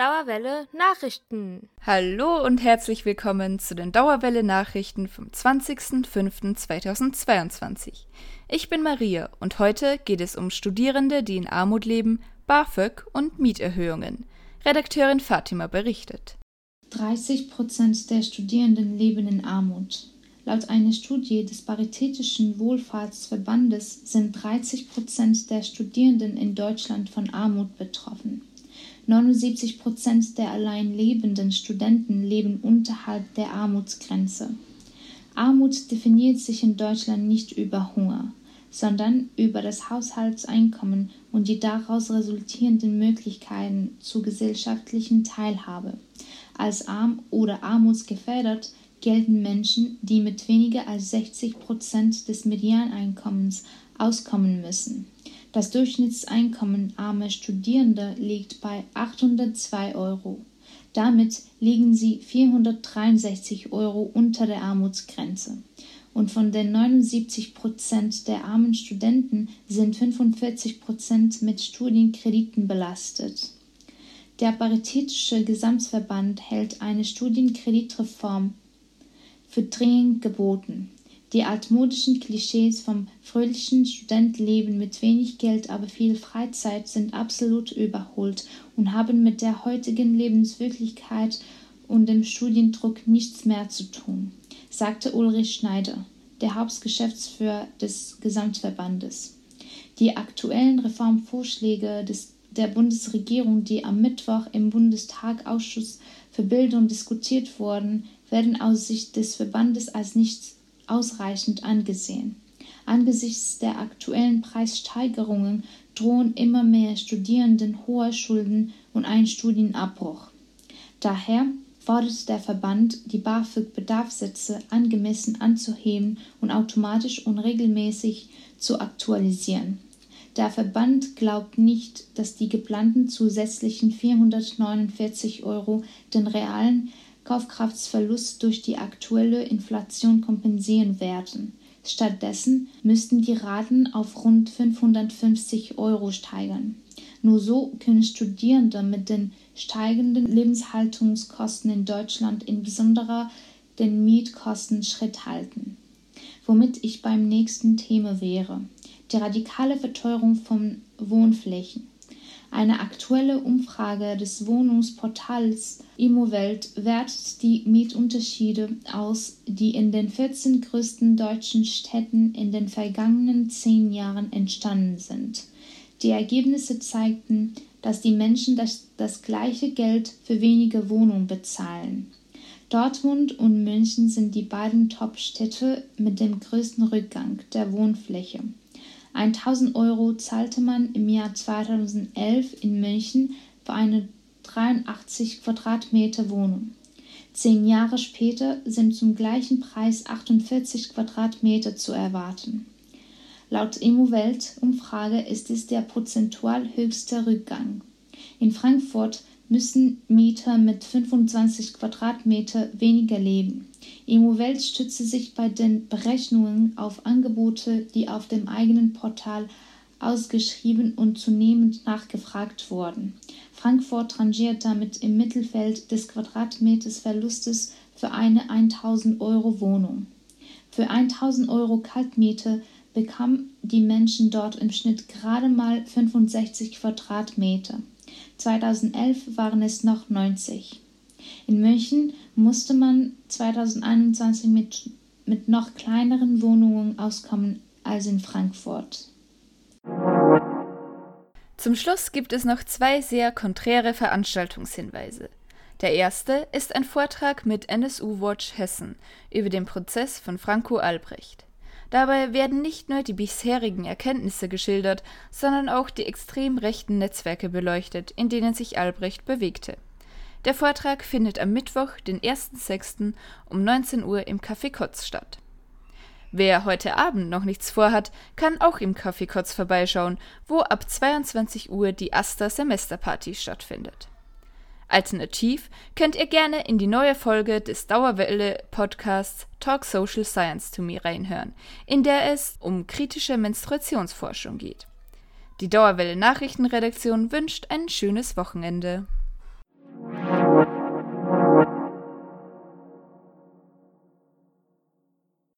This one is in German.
Dauerwelle Nachrichten. Hallo und herzlich willkommen zu den Dauerwelle Nachrichten vom 20.05.2022. Ich bin Maria und heute geht es um Studierende, die in Armut leben, BAföG und Mieterhöhungen. Redakteurin Fatima berichtet. 30 Prozent der Studierenden leben in Armut. Laut einer Studie des Paritätischen Wohlfahrtsverbandes sind 30 Prozent der Studierenden in Deutschland von Armut betroffen. 79 Prozent der allein lebenden Studenten leben unterhalb der Armutsgrenze. Armut definiert sich in Deutschland nicht über Hunger, sondern über das Haushaltseinkommen und die daraus resultierenden Möglichkeiten zur gesellschaftlichen Teilhabe. Als arm oder armutsgefährdet gelten Menschen, die mit weniger als 60 Prozent des Medianeinkommens auskommen müssen. Das Durchschnittseinkommen armer Studierender liegt bei 802 Euro. Damit liegen sie 463 Euro unter der Armutsgrenze. Und von den 79 Prozent der armen Studenten sind 45 Prozent mit Studienkrediten belastet. Der Paritätische Gesamtverband hält eine Studienkreditreform für dringend geboten. Die altmodischen Klischees vom fröhlichen Studentenleben mit wenig Geld, aber viel Freizeit sind absolut überholt und haben mit der heutigen Lebenswirklichkeit und dem Studiendruck nichts mehr zu tun, sagte Ulrich Schneider, der Hauptgeschäftsführer des Gesamtverbandes. Die aktuellen Reformvorschläge des, der Bundesregierung, die am Mittwoch im Bundestagausschuss für Bildung diskutiert wurden, werden aus Sicht des Verbandes als nicht ausreichend angesehen. Angesichts der aktuellen Preissteigerungen drohen immer mehr Studierenden hohe Schulden und einen Studienabbruch. Daher fordert der Verband, die BAföG-Bedarfssätze angemessen anzuheben und automatisch und regelmäßig zu aktualisieren. Der Verband glaubt nicht, dass die geplanten zusätzlichen 449 Euro den realen Kaufkraftsverlust durch die aktuelle Inflation kompensieren werden. Stattdessen müssten die Raten auf rund 550 Euro steigern. Nur so können Studierende mit den steigenden Lebenshaltungskosten in Deutschland, insbesondere den Mietkosten, Schritt halten. Womit ich beim nächsten Thema wäre. Die radikale Verteuerung von Wohnflächen. Eine aktuelle Umfrage des Wohnungsportals Immowelt wertet die Mietunterschiede aus, die in den 14 größten deutschen Städten in den vergangenen zehn Jahren entstanden sind. Die Ergebnisse zeigten, dass die Menschen das, das gleiche Geld für weniger Wohnungen bezahlen. Dortmund und München sind die beiden Top-Städte mit dem größten Rückgang der Wohnfläche. 1000 Euro zahlte man im Jahr 2011 in München für eine 83 Quadratmeter Wohnung. Zehn Jahre später sind zum gleichen Preis 48 Quadratmeter zu erwarten. Laut Immowelt-Umfrage ist es der prozentual höchste Rückgang. In Frankfurt müssen Mieter mit 25 Quadratmeter weniger leben. Immowelt stütze sich bei den Berechnungen auf Angebote, die auf dem eigenen Portal ausgeschrieben und zunehmend nachgefragt wurden. Frankfurt rangiert damit im Mittelfeld des Quadratmeters Verlustes für eine 1000 Euro Wohnung. Für 1000 Euro Kaltmiete bekamen die Menschen dort im Schnitt gerade mal 65 Quadratmeter. 2011 waren es noch 90. In München musste man 2021 mit, mit noch kleineren Wohnungen auskommen als in Frankfurt. Zum Schluss gibt es noch zwei sehr konträre Veranstaltungshinweise. Der erste ist ein Vortrag mit NSU Watch Hessen über den Prozess von Franco Albrecht. Dabei werden nicht nur die bisherigen Erkenntnisse geschildert, sondern auch die extrem rechten Netzwerke beleuchtet, in denen sich Albrecht bewegte. Der Vortrag findet am Mittwoch, den 1.6. um 19 Uhr im Café Kotz statt. Wer heute Abend noch nichts vorhat, kann auch im Café Kotz vorbeischauen, wo ab 22 Uhr die Asta Semesterparty stattfindet. Alternativ könnt ihr gerne in die neue Folge des Dauerwelle Podcasts Talk Social Science to Me reinhören, in der es um kritische Menstruationsforschung geht. Die Dauerwelle Nachrichtenredaktion wünscht ein schönes Wochenende.